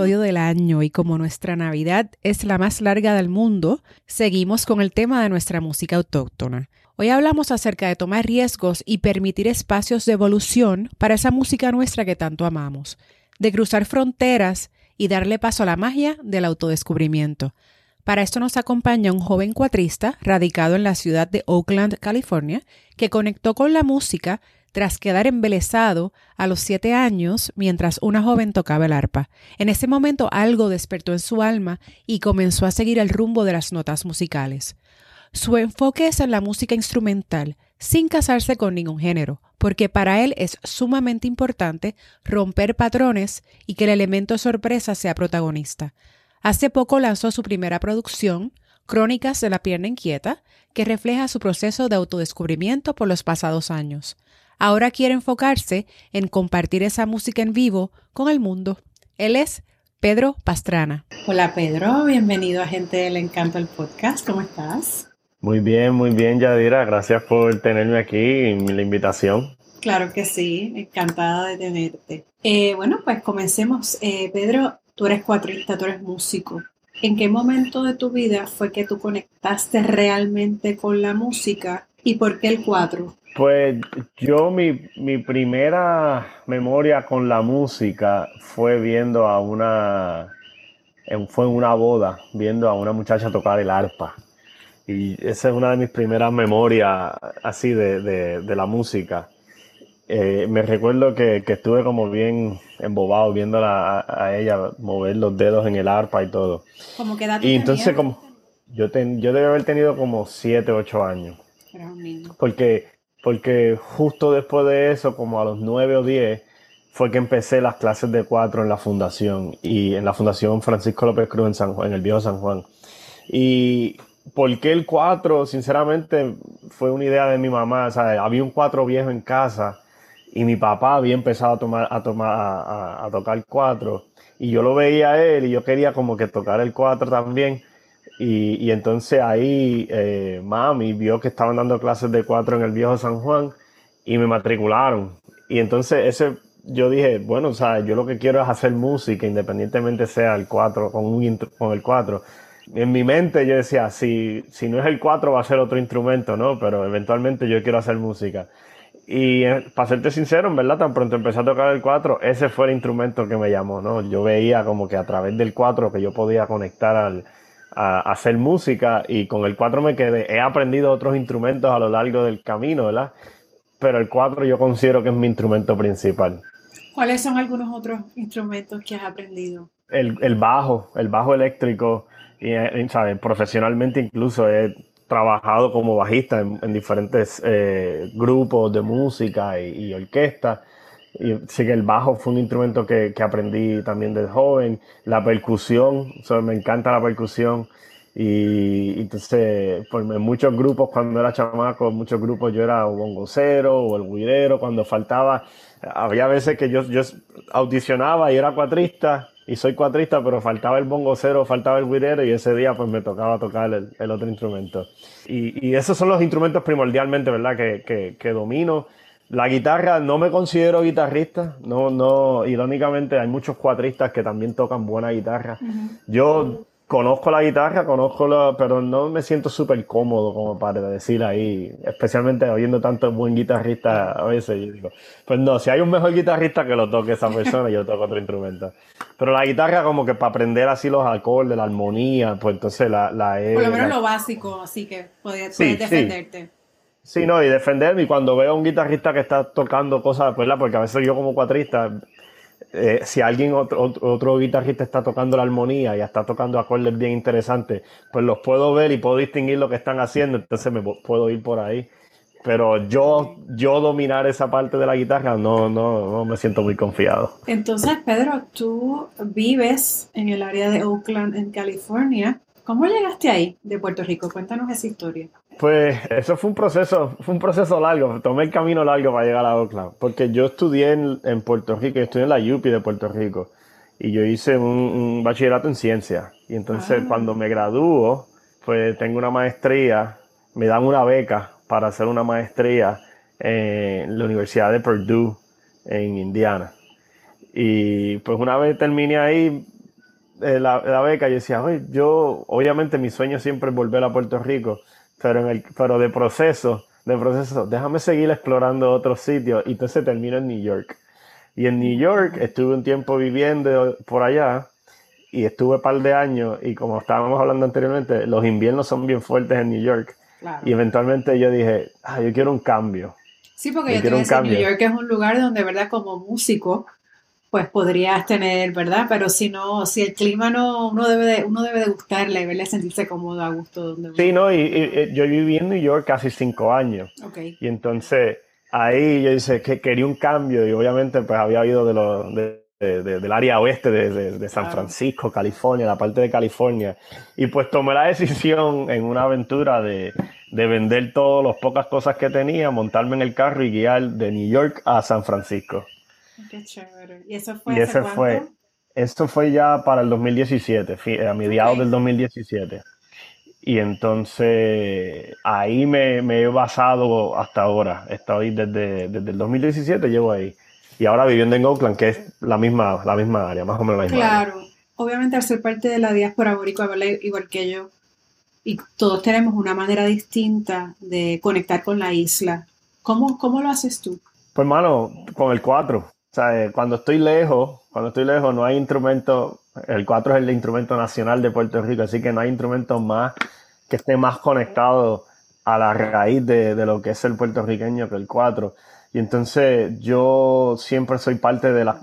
episodio del año y como nuestra Navidad es la más larga del mundo, seguimos con el tema de nuestra música autóctona. Hoy hablamos acerca de tomar riesgos y permitir espacios de evolución para esa música nuestra que tanto amamos, de cruzar fronteras y darle paso a la magia del autodescubrimiento. Para esto nos acompaña un joven cuatrista radicado en la ciudad de Oakland, California, que conectó con la música tras quedar embelesado a los siete años mientras una joven tocaba el arpa. En ese momento algo despertó en su alma y comenzó a seguir el rumbo de las notas musicales. Su enfoque es en la música instrumental, sin casarse con ningún género, porque para él es sumamente importante romper patrones y que el elemento sorpresa sea protagonista. Hace poco lanzó su primera producción, Crónicas de la Pierna Inquieta, que refleja su proceso de autodescubrimiento por los pasados años. Ahora quiere enfocarse en compartir esa música en vivo con el mundo. Él es Pedro Pastrana. Hola Pedro, bienvenido a Gente del Encanto el podcast. ¿Cómo estás? Muy bien, muy bien, Yadira. Gracias por tenerme aquí y la invitación. Claro que sí, encantada de tenerte. Eh, bueno, pues comencemos. Eh, Pedro, tú eres cuatrista, tú eres músico. ¿En qué momento de tu vida fue que tú conectaste realmente con la música y por qué el cuatro? Pues yo mi, mi primera memoria con la música fue viendo a una, fue en una boda, viendo a una muchacha tocar el arpa. Y esa es una de mis primeras memorias así de, la música. Eh, me recuerdo que, estuve como bien embobado viéndola a, ella mover los dedos en el arpa y todo. ¿Cómo que Y entonces como yo, ten, yo debe haber tenido como 7, 8 años. Porque, porque justo después de eso, como a los 9 o 10, fue que empecé las clases de cuatro en la fundación y en la fundación Francisco López Cruz en San Juan, en el viejo San Juan. Y ¿Por qué el 4? Sinceramente, fue una idea de mi mamá. O sea, había un 4 viejo en casa y mi papá había empezado a, tomar, a, tomar, a, tocar 4 y yo lo veía a él y yo quería como que tocar el 4 también. Y, y entonces ahí eh, mami vio que estaban dando clases de 4 en el viejo San Juan y me matricularon. Y entonces ese, yo dije, bueno, o sea, yo lo que quiero es hacer música, independientemente sea el 4, con, un, con el 4 en mi mente yo decía, si, si no es el 4 va a ser otro instrumento, ¿no? Pero eventualmente yo quiero hacer música. Y eh, para serte sincero, en verdad, tan pronto empecé a tocar el 4, ese fue el instrumento que me llamó, ¿no? Yo veía como que a través del 4 que yo podía conectar al, a, hacer música y con el 4 me quedé. He aprendido otros instrumentos a lo largo del camino, ¿verdad? Pero el 4 yo considero que es mi instrumento principal. ¿Cuáles son algunos otros instrumentos que has aprendido? El, el bajo, el bajo eléctrico, y, eh, ¿sabes? Profesionalmente incluso he trabajado como bajista en, diferentes eh, grupos de música y, orquesta. Y sí que el bajo fue un instrumento que, que aprendí también desde joven. La percusión, me encanta la percusión. Y, entonces, pues en muchos grupos, cuando era chamaco, en muchos grupos yo era un bongocero o el guidero, cuando faltaba, había veces que yo, yo audicionaba y era cuatrista y soy cuatrista, pero faltaba el bongocero, faltaba el guirero y ese día pues me tocaba tocar el, otro instrumento. Y, esos son los instrumentos primordialmente, ¿verdad? Que, que, domino. La guitarra no me considero guitarrista, no, no, irónicamente hay muchos cuatristas que también tocan buena guitarra. Yo conozco la guitarra, conozco la, pero no me siento súper cómodo como para decir ahí, especialmente oyendo tanto buen guitarrista a veces, yo digo, pues no, si hay un mejor guitarrista que lo toque esa persona, yo toco otro instrumento. Pero la guitarra como que para aprender así los acordes, la armonía, pues entonces la, la Por lo menos lo básico, así que puedes, defenderte. Sí. No, y defenderme. Y cuando veo a un guitarrista que está tocando cosas, pues, porque a veces yo como cuatrista eh, si alguien, otro, otro, guitarrista está tocando la armonía y está tocando acordes bien interesantes, pues los puedo ver y puedo distinguir lo que están haciendo, entonces me puedo ir por ahí. Pero yo, yo dominar esa parte de la guitarra no, no, no me siento muy confiado. Entonces, Pedro, tú vives en el área de Oakland, en California. ¿Cómo llegaste ahí de Puerto Rico? Cuéntanos esa historia. Pues eso fue un proceso, fue un proceso largo, tomé el camino largo para llegar a Oakland, porque yo estudié en, Puerto Rico, estudié en la UPI de Puerto Rico, y yo hice un, bachillerato en ciencia, y entonces ah. cuando me gradúo, pues tengo una maestría, me dan una beca para hacer una maestría en la Universidad de Purdue en Indiana. Y pues una vez terminé ahí eh, la, beca, yo decía, yo, obviamente mi sueño siempre es volver a Puerto Rico, pero, en el, pero de proceso, de proceso, déjame seguir explorando otros sitios. Y entonces termino en New York. Y en New York estuve un tiempo viviendo por allá y estuve un par de años y como estábamos hablando anteriormente, los inviernos son bien fuertes en New York. Y eventualmente yo dije, ah, yo quiero un cambio. Sí, porque yo, te decía, New York es un lugar donde, ¿verdad? Como músico, pues podrías tener, ¿verdad? Pero si no, si el clima no, uno debe de, uno debe de gustarle, verle sentirse cómodo, a gusto donde Sí, no, y, yo viví en New York casi cinco años. Okay. Y entonces ahí yo dije que quería un cambio y obviamente pues había ido de, lo, de del área oeste de, San Francisco, California, la parte de California. Y pues tomé la decisión en una aventura de, vender todas las pocas cosas que tenía, montarme en el carro y guiar de New York a San Francisco. Qué chévere. ¿Y eso fue? ese fue, esto fue ya para el 2017, a mediados del 2017. Y entonces ahí me, me, he basado hasta ahora. Estoy desde, desde el 2017, llevo ahí y ahora viviendo en Oakland, que es la misma, la misma área, más o menos la misma Claro, obviamente al ser parte de la diáspora boricua, igual que yo, y todos tenemos una manera distinta de conectar con la isla. ¿Cómo, cómo lo haces tú? Pues, mano, con el 4. Eh, cuando estoy lejos, cuando estoy lejos no hay instrumento, el 4 es el instrumento nacional de Puerto Rico, así que no hay instrumento más que esté más conectado a la raíz de, de lo que es el puertorriqueño que el 4. Y entonces yo siempre soy parte de la...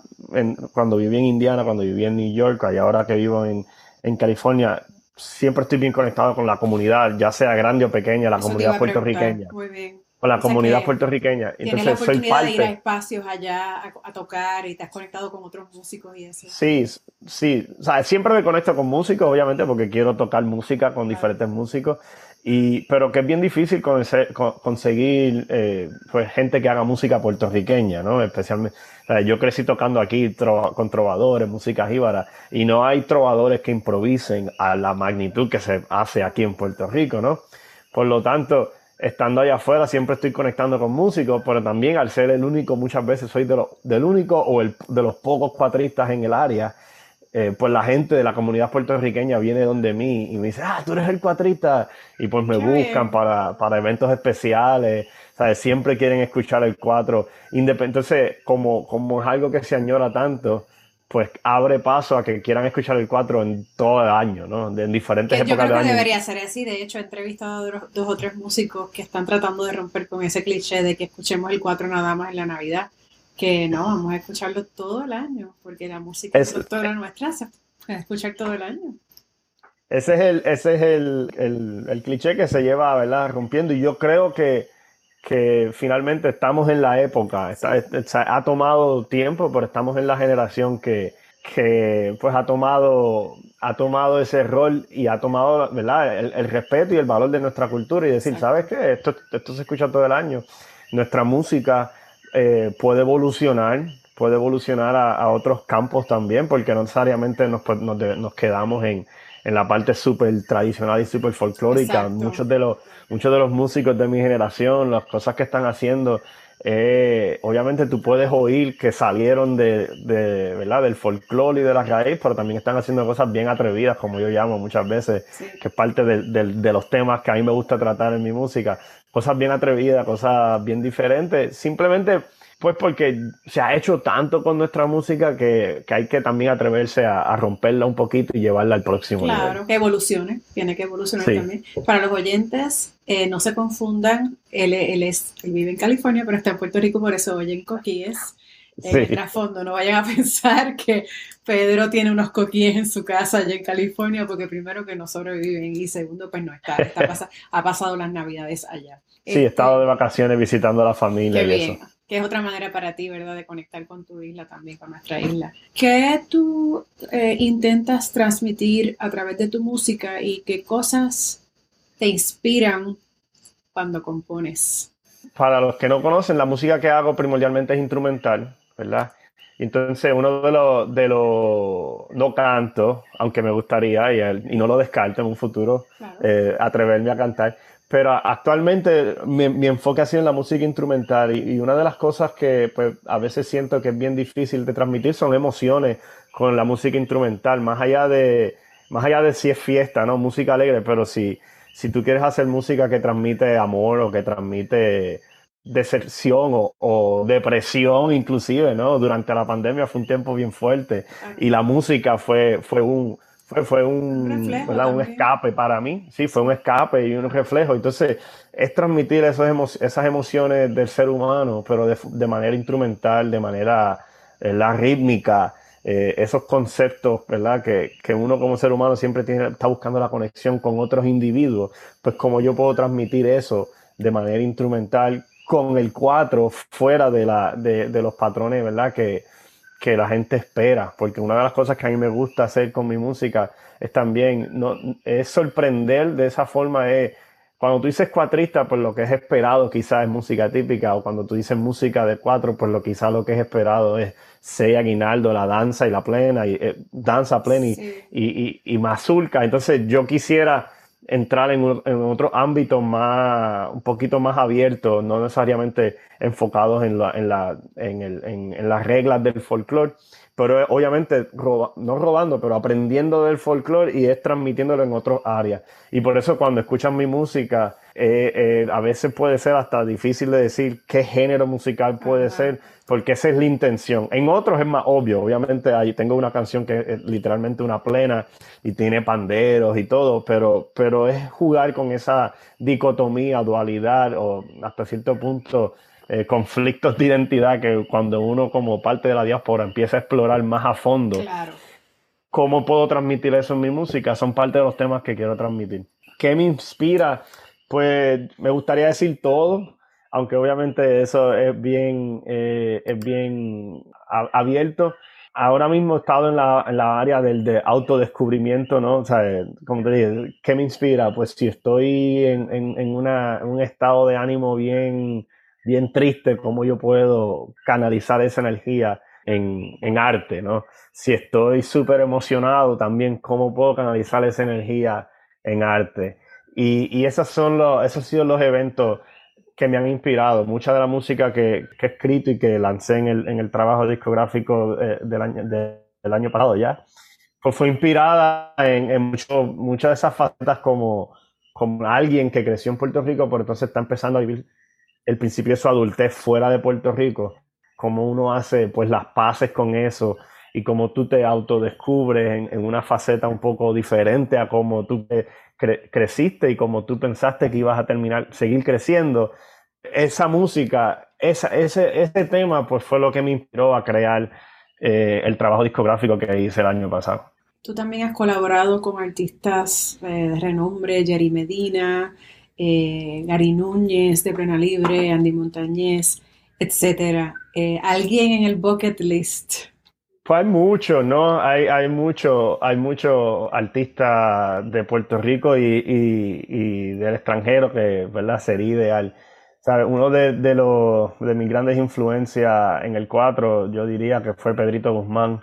cuando viví en Indiana, cuando viví en New York y ahora que vivo en, en California, siempre estoy bien conectado con la comunidad, ya sea grande o pequeña, la comunidad puertorriqueña. Muy bien. Con la comunidad puertorriqueña. Entonces la soy parte. de ir a espacios allá a, tocar y te has conectado con otros músicos y eso. Sí, sí. O sea, siempre me conecto con músicos, obviamente, porque quiero tocar música con diferentes músicos. Y, pero que es bien difícil conseguir eh, pues, gente que haga música puertorriqueña, ¿no? Especialmente, yo crecí tocando aquí con trovadores, música jíbara, y no hay trovadores que improvisen a la magnitud que se hace aquí en Puerto Rico, ¿no? Por lo tanto, estando allá afuera siempre estoy conectando con músicos, pero también al ser el único, muchas veces soy de del único o el, de los pocos cuatristas en el área, eh, pues la gente de la comunidad puertorriqueña viene donde mí y me dice, ah, tú eres el cuatrista. Y pues me buscan para, para, eventos especiales, ¿sabes? Siempre quieren escuchar el cuatro. Entonces, como, como es algo que se añora tanto, pues abre paso a que quieran escuchar el cuatro en todo el año, ¿no? En diferentes épocas yo creo que debería ser así. De hecho, he entrevistado a dos o tres músicos que están tratando de romper con ese cliché de que escuchemos el cuatro nada más en la Navidad que no, vamos a escucharlo todo el año, porque la música es, toda nuestra se puede escuchar todo el año. Ese es el, ese es el, el, cliché que se lleva, ¿verdad? Rompiendo. Y yo creo que, que finalmente estamos en la época. ha tomado tiempo, pero estamos en la generación que, que pues ha tomado, ha tomado ese rol y ha tomado, ¿verdad? El, respeto y el valor de nuestra cultura y decir, ¿sabes qué? Esto, esto se escucha todo el año. Nuestra música eh, puede evolucionar, puede evolucionar a, otros campos también, porque no necesariamente nos, pues, nos, quedamos en, en, la parte súper tradicional y súper folclórica. Muchos de, los, muchos de los músicos de mi generación, las cosas que están haciendo, eh, obviamente tú puedes oír que salieron de, de ¿verdad? del folclore y de la raíz, pero también están haciendo cosas bien atrevidas, como yo llamo muchas veces, que es parte de, de, los temas que a mí me gusta tratar en mi música cosas bien atrevidas, cosas bien diferentes, simplemente pues porque se ha hecho tanto con nuestra música que, hay que también atreverse a, romperla un poquito y llevarla al próximo nivel. Claro, que evolucione, tiene que evolucionar también. Para los oyentes, eh, no se confundan, él, él, es, él vive en California, pero está en Puerto Rico, por eso oyen coquíes en el trasfondo. No vayan a pensar que Pedro tiene unos coquíes en su casa allá en California, porque primero que no sobreviven y segundo, pues no está, está ha pasado las navidades allá. Sí, he estado este, de vacaciones visitando a la familia y eso. Que es otra manera para ti, ¿verdad? De conectar con tu isla también, con nuestra isla. ¿Qué tú eh, intentas transmitir a través de tu música y qué cosas te inspiran cuando compones? Para los que no conocen, la música que hago primordialmente es instrumental. ¿verdad? Entonces, uno de los, de los, no canto, aunque me gustaría, y, y no lo descarto en un futuro, eh, atreverme a cantar, pero actualmente mi, enfoque ha sido en la música instrumental y, una de las cosas que pues, a veces siento que es bien difícil de transmitir son emociones con la música instrumental, más allá de, más allá de si es fiesta, ¿no? Música alegre, pero si, si tú quieres hacer música que transmite amor o que transmite deserción o, depresión inclusive, ¿no? Durante la pandemia fue un tiempo bien fuerte y la música fue, fue un, fue, fue un, un, escape para mí, sí, fue un escape y un reflejo. Entonces, es transmitir esos esas emociones del ser humano, pero de, manera instrumental, de manera la rítmica, eh, esos conceptos, ¿verdad? Que, que, uno como ser humano siempre tiene, está buscando la conexión con otros individuos, pues como yo puedo transmitir eso de manera instrumental con el 4 fuera de, la, de, de los patrones, ¿verdad? Que, que la gente espera, porque una de las cosas que a mí me gusta hacer con mi música es también, no, es sorprender de esa forma, es, cuando tú dices cuatrista, pues lo que es esperado quizás es música típica, o cuando tú dices música de cuatro, pues lo quizás lo que es esperado es seis aguinaldo, la danza y la plena, y eh, danza plena y, y, y mazurca. Entonces yo quisiera entrar en, otro ámbito más, un poquito más abierto, no necesariamente enfocados en, la, en, la, en, el, en, las reglas del folclore, pero obviamente no robando, pero aprendiendo del folclore y es transmitiéndolo en otras áreas. Y por eso cuando escuchan mi música, eh, eh, a veces puede ser hasta difícil de decir qué género musical puede ser, porque esa es la intención. En otros es más obvio, obviamente ahí tengo una canción que es literalmente una plena y tiene panderos y todo, pero, pero es jugar con esa dicotomía, dualidad o hasta cierto punto eh, conflictos de identidad que cuando uno como parte de la diáspora empieza a explorar más a fondo. ¿Cómo puedo transmitir eso en mi música? Son parte de los temas que quiero transmitir. ¿Qué me inspira? Pues me gustaría decir todo, aunque obviamente eso es bien, eh, es bien abierto. Ahora mismo he estado en la, en la área del de autodescubrimiento, ¿no? O sea, ¿qué me inspira? Pues si estoy en, en, en, una, un estado de ánimo bien, bien triste, ¿cómo yo puedo canalizar esa energía en, en arte, ¿no? Si estoy súper emocionado, también, ¿cómo puedo canalizar esa energía en arte? Y, y esos, son los, esos han sido los eventos que me han inspirado. Mucha de la música que, que he escrito y que lancé en el, en el trabajo discográfico eh, del, año, del año pasado ya, pues fue inspirada en, en mucho, muchas de esas facetas como, como alguien que creció en Puerto Rico, pero entonces está empezando a vivir el principio de su adultez fuera de Puerto Rico, cómo uno hace pues las paces con eso y cómo tú te autodescubres en, una faceta un poco diferente a cómo tú creciste y cómo tú pensaste que ibas a terminar, seguir creciendo. Esa música, esa, ese, ese tema, pues fue lo que me inspiró a crear eh, el trabajo discográfico que hice el año pasado. Tú también has colaborado con artistas eh, de renombre, Jerry Medina, eh, Gary Núñez de Plena Libre, Andy Montañez, etcétera. Eh, ¿Alguien en el bucket list? Pues hay mucho, ¿no? Hay, hay mucho, hay muchos artistas de Puerto Rico y, del extranjero que, ¿verdad? Sería ideal. Uno de, los, de mis grandes influencias en el 4, yo diría que fue Pedrito Guzmán.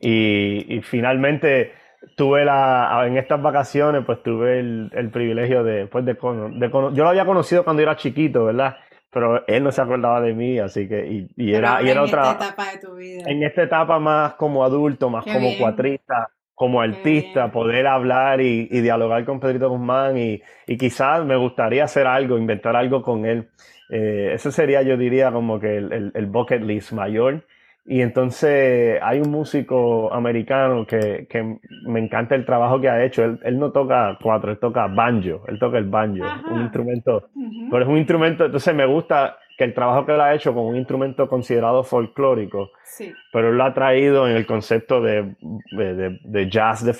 y finalmente, tuve la, en estas vacaciones, pues tuve el, el privilegio de, pues de, de, yo lo había conocido cuando era chiquito, ¿verdad? Pero él no se acordaba de mí, así que, y, y era, y era otra. En esta etapa de tu vida. En esta etapa más como adulto, más como cuatrista, como artista, poder hablar y, y, dialogar con Pedrito Guzmán y, y quizás me gustaría hacer algo, inventar algo con él. Eh, eso sería, yo diría, como que el, el, el bucket list mayor. Y entonces hay un músico americano que, que, me encanta el trabajo que ha hecho. Él, él, no toca cuatro, él toca banjo, él toca el banjo, un instrumento, pero es un instrumento, entonces me gusta que el trabajo que él ha hecho con un instrumento considerado folclórico, sí. pero él lo ha traído en el concepto de, de, de jazz de,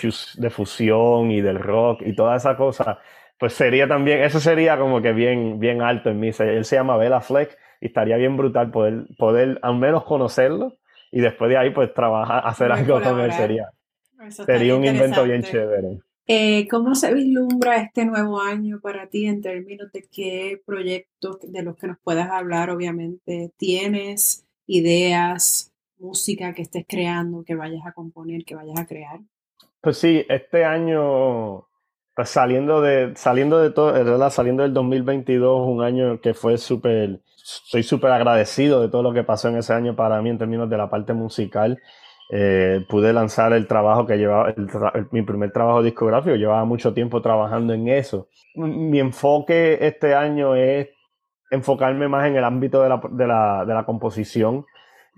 de, fusión y del rock y toda esa cosa, pues sería también, eso sería como que bien, bien alto en mí. Él se llama Bela Fleck y estaría bien brutal poder, poder al menos conocerlo y después de ahí pues trabajar, hacer algo con él sería, sería un invento bien chévere. Eh, ¿Cómo se vislumbra este nuevo año para ti en términos de qué proyectos de los que nos puedas hablar, obviamente, tienes, ideas, música que estés creando, que vayas a componer, que vayas a crear? Pues sí, este año pues saliendo de, saliendo de todo, ¿verdad? Saliendo del 2022, un año que fue súper, soy súper agradecido de todo lo que pasó en ese año para mí en términos de la parte musical. Eh, pude lanzar el trabajo que llevaba, mi primer trabajo discográfico, llevaba mucho tiempo trabajando en eso. Mi enfoque este año es enfocarme más en el ámbito de la, de la, de la composición.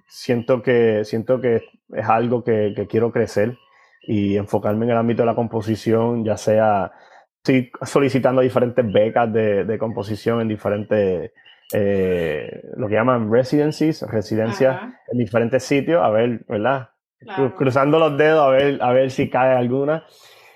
Siento que, siento que es algo que, que quiero crecer y enfocarme en el ámbito de la composición, ya sea, estoy solicitando diferentes becas de, de composición en diferentes, eh, lo que llaman residencies, residencias en diferentes sitios, a ver, ¿verdad? Cruzando los dedos a ver, a ver si cae alguna.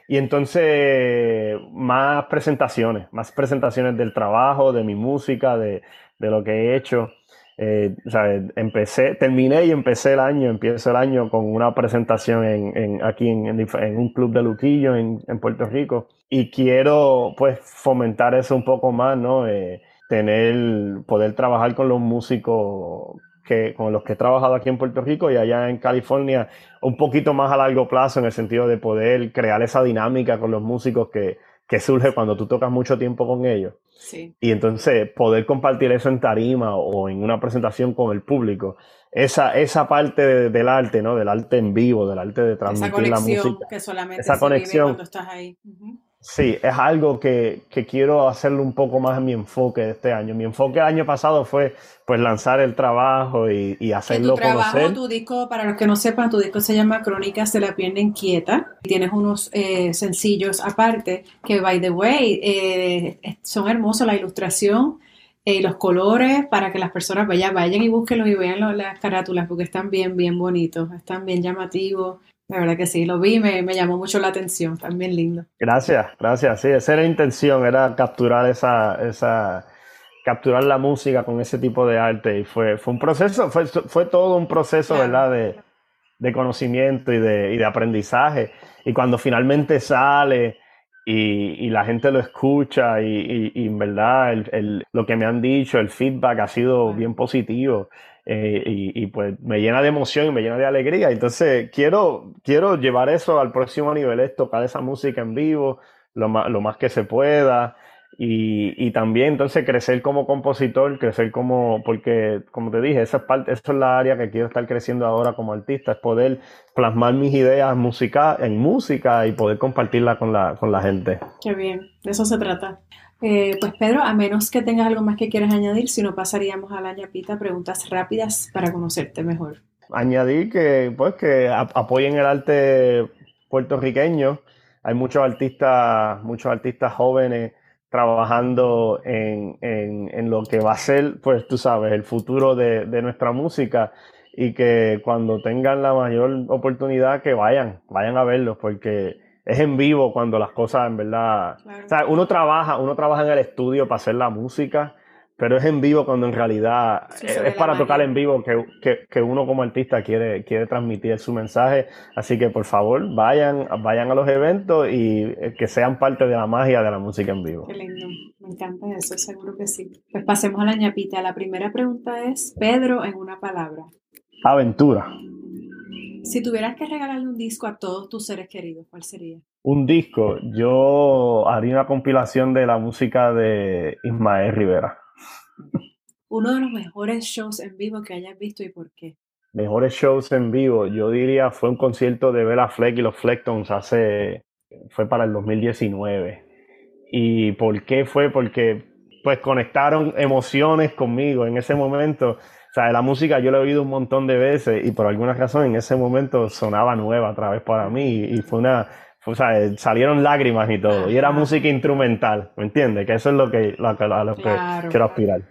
Y entonces, más presentaciones, más presentaciones del trabajo, de mi música, de, de lo que he hecho. Eh, o sea, empecé, terminé y empecé el año, empiezo el año con una presentación en, en aquí en, en, un club de Luquillo en, Puerto Rico y quiero pues fomentar eso un poco más, ¿no? Eh, tener, poder trabajar con los músicos que, con los que he trabajado aquí en Puerto Rico y allá en California un poquito más a largo plazo en el sentido de poder crear esa dinámica con los músicos que, que surge cuando tú tocas mucho tiempo con ellos. Y entonces poder compartir eso en tarima o en una presentación con el público, esa, esa parte del arte, ¿no? Del arte en vivo, del arte de transmitir la música. Que solamente esa conexión. cuando estás ahí. Sí, es algo que, quiero hacerlo un poco más en mi enfoque de este año. Mi enfoque el año pasado fue pues lanzar el trabajo y, y hacerlo tu trabajo, Tu disco, para los que no sepan, tu disco se llama Crónicas de la pierna inquieta. Tienes unos eh, sencillos aparte que, by the way, eh, son hermosos la ilustración y los colores para que las personas vayan, vayan y búsquenlos y vean las carátulas porque están bien, bien bonitos, están bien llamativos. La verdad que sí, lo vi, me, me llamó mucho la atención, también lindo. Gracias, gracias, sí, esa era la intención, era capturar esa, esa, capturar la música con ese tipo de arte y fue, fue un proceso, fue, fue todo un proceso, ¿verdad? De, de conocimiento y de, y de aprendizaje. Y cuando finalmente sale y, y la gente lo escucha y, y, en verdad el, el, lo que me han dicho, el feedback ha sido bien positivo. Eh, y, pues me llena de emoción y me llena de alegría. Entonces quiero, quiero llevar eso al próximo nivel, es tocar esa música en vivo lo más, lo más que se pueda. Y, y, también entonces crecer como compositor, crecer como, porque como te dije, esa es parte, eso es la área que quiero estar creciendo ahora como artista, es poder plasmar mis ideas música, en música y poder compartirla con la, con la gente. Qué bien, de eso se trata. Eh, pues Pedro, a menos que tengas algo más que quieras añadir, si no pasaríamos a la ñapita, preguntas rápidas para conocerte mejor. Añadir que, pues, que apoyen el arte puertorriqueño. Hay muchos artistas, muchos artistas jóvenes trabajando en, en, lo que va a ser, pues tú sabes, el futuro de, de nuestra música y que cuando tengan la mayor oportunidad que vayan, vayan a verlos porque es en vivo cuando las cosas en verdad. O sea, uno trabaja, uno trabaja en el estudio para hacer la música, pero es en vivo cuando en realidad es, para tocar en vivo que, que, uno como artista quiere, quiere transmitir su mensaje. Así que por favor, vayan, vayan a los eventos y eh, que sean parte de la magia de la música en vivo. Qué lindo, me encanta eso, seguro que sí. Pues pasemos a la ñapita. La primera pregunta es, Pedro, en una palabra. Aventura. Si tuvieras que regalarle un disco a todos tus seres queridos, ¿cuál sería? Un disco, yo haría una compilación de la música de Ismael Rivera. Uno de los mejores shows en vivo que hayas visto y por qué. Mejores shows en vivo, yo diría fue un concierto de Bella Fleck y los Flectons hace, fue para el 2019. ¿Y por qué fue? Porque pues conectaron emociones conmigo en ese momento sea, la música yo la he oído un montón de veces y por alguna razón en ese momento sonaba nueva otra vez para mí y fue una, o sea, salieron lágrimas y todo. Y era música instrumental, ¿me entiendes? Que eso es lo que, lo, a lo que quiero aspirar.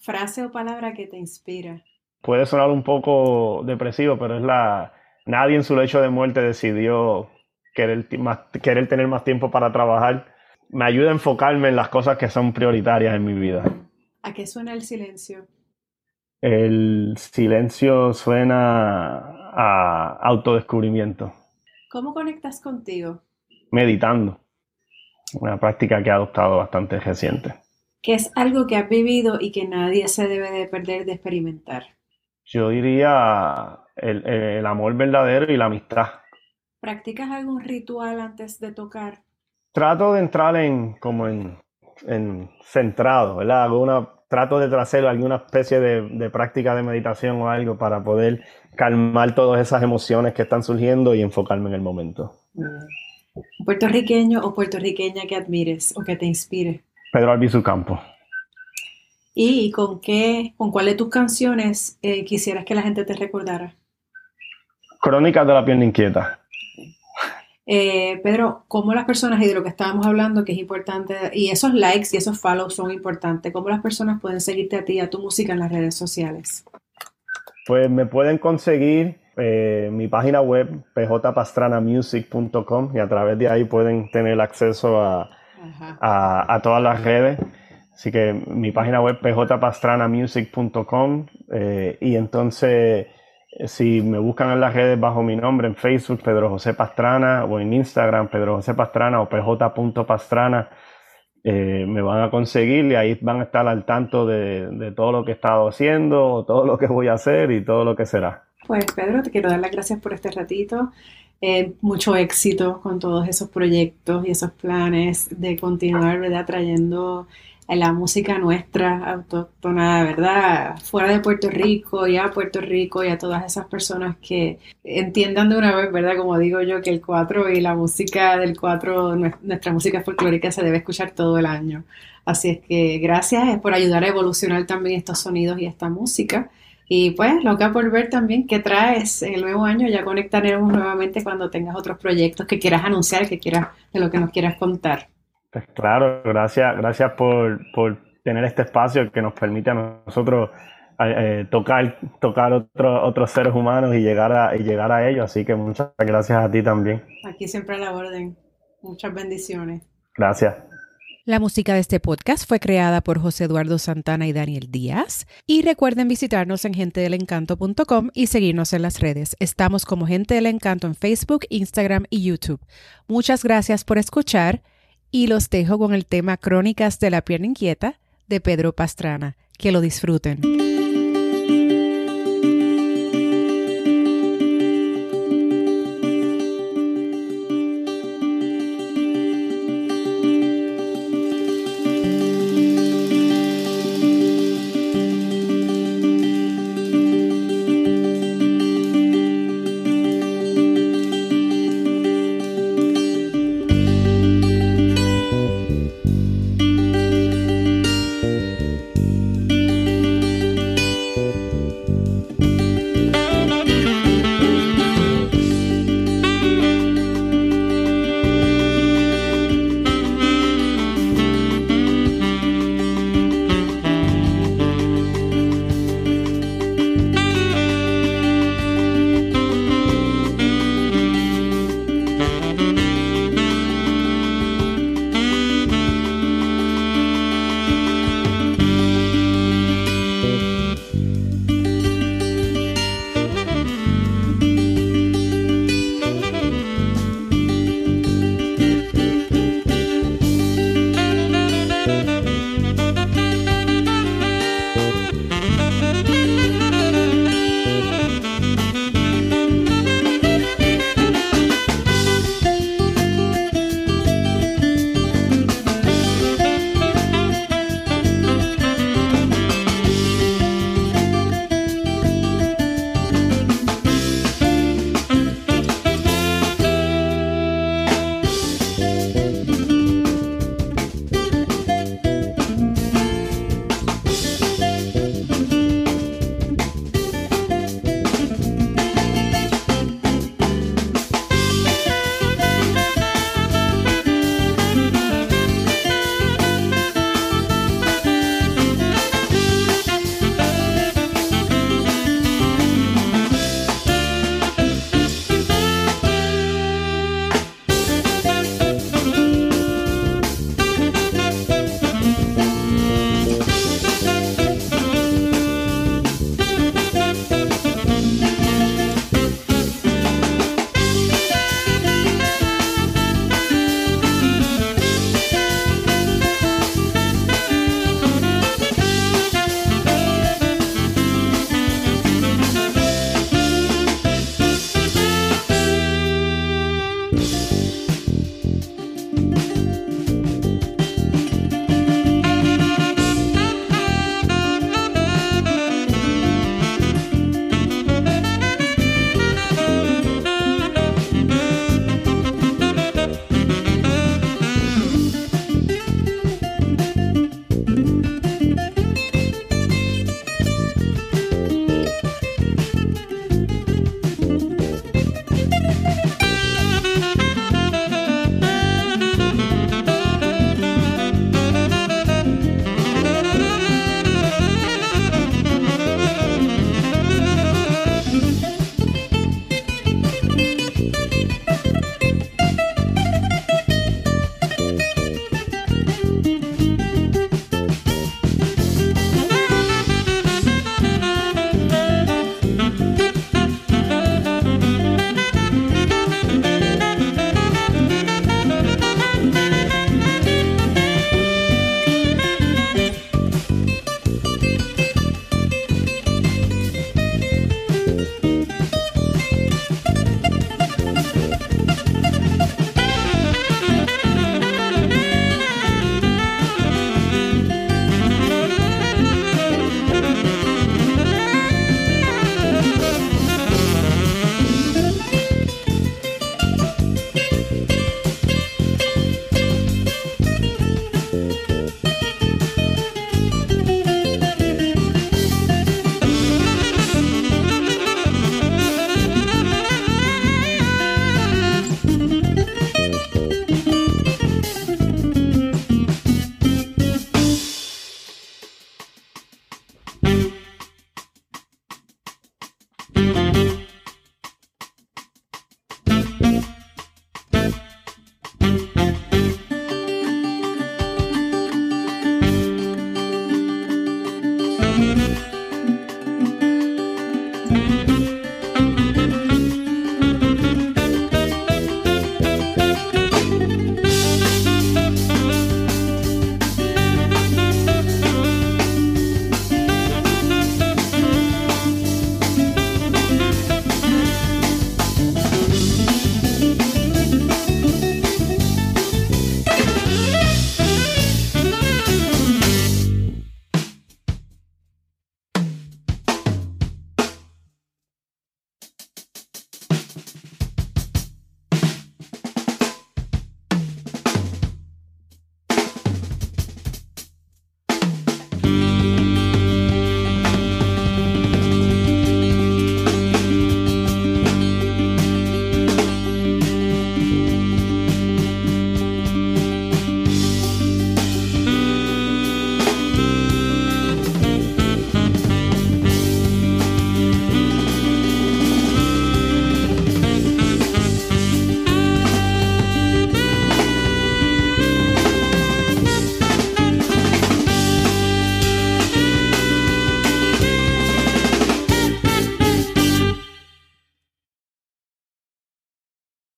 Frase o palabra que te inspira. Puede sonar un poco depresivo, pero es la... Nadie en su lecho de muerte decidió querer, más, querer tener más tiempo para trabajar. Me ayuda a enfocarme en las cosas que son prioritarias en mi vida. ¿A qué suena el silencio? El silencio suena a autodescubrimiento. ¿Cómo conectas contigo? Meditando. Una práctica que he adoptado bastante reciente. ¿Qué es algo que has vivido y que nadie se debe de perder de experimentar? Yo diría el, el amor verdadero y la amistad. ¿Practicas algún ritual antes de tocar? trato de entrar en como en, en centrado, ¿verdad? Hago una, trato de hacer alguna especie de, de, práctica de meditación o algo para poder calmar todas esas emociones que están surgiendo y enfocarme en el momento. ¿Puertorriqueño o puertorriqueña que admires o que te inspire? Pedro Albizu Campo. ¿Y con qué, con cuál de tus canciones eh, quisieras que la gente te recordara? Crónicas de la pierna inquieta. Eh, Pedro, ¿cómo las personas, y de lo que estábamos hablando, que es importante, y esos likes y esos follows son importantes, ¿cómo las personas pueden seguirte a ti y a tu música en las redes sociales? Pues me pueden conseguir eh, mi página web, pjpastranamusic.com, y a través de ahí pueden tener acceso a, a, todas las redes. Así que mi página web, pjpastranamusic.com, eh, y entonces si me buscan en las redes bajo mi nombre, en Facebook, Pedro José Pastrana, o en Instagram, Pedro José Pastrana o pj.pastrana, eh, me van a conseguir y ahí van a estar al tanto de, todo lo que he estado haciendo, todo lo que voy a hacer y todo lo que será. Pues Pedro, te quiero dar las gracias por este ratito. Eh, mucho éxito con todos esos proyectos y esos planes de continuar, ¿verdad? Trayendo la música nuestra autóctona, ¿verdad? Fuera de Puerto Rico y a Puerto Rico y a todas esas personas que entiendan de una vez, ¿verdad? Como digo yo, que el cuatro y la música del cuatro, nuestra música folclórica se debe escuchar todo el año. Así es que gracias por ayudar a evolucionar también estos sonidos y esta música. Y pues, loca por ver también qué traes el nuevo año. Ya conectaremos nuevamente cuando tengas otros proyectos que quieras anunciar, que quieras, de lo que nos quieras contar. Pues claro, gracias, gracias por, tener este espacio que nos permite a nosotros eh, tocar, tocar otros seres humanos y llegar, a, y llegar a ellos. Así que muchas gracias a ti también. Aquí siempre a la orden. Muchas bendiciones. Gracias. La música de este podcast fue creada por José Eduardo Santana y Daniel Díaz. Y recuerden visitarnos en gentedelencanto.com y seguirnos en las redes. Estamos como Gente del Encanto en Facebook, Instagram y YouTube. Muchas gracias por escuchar y los dejo con el tema Crónicas de la Pierna Inquieta de Pedro Pastrana. Que lo disfruten.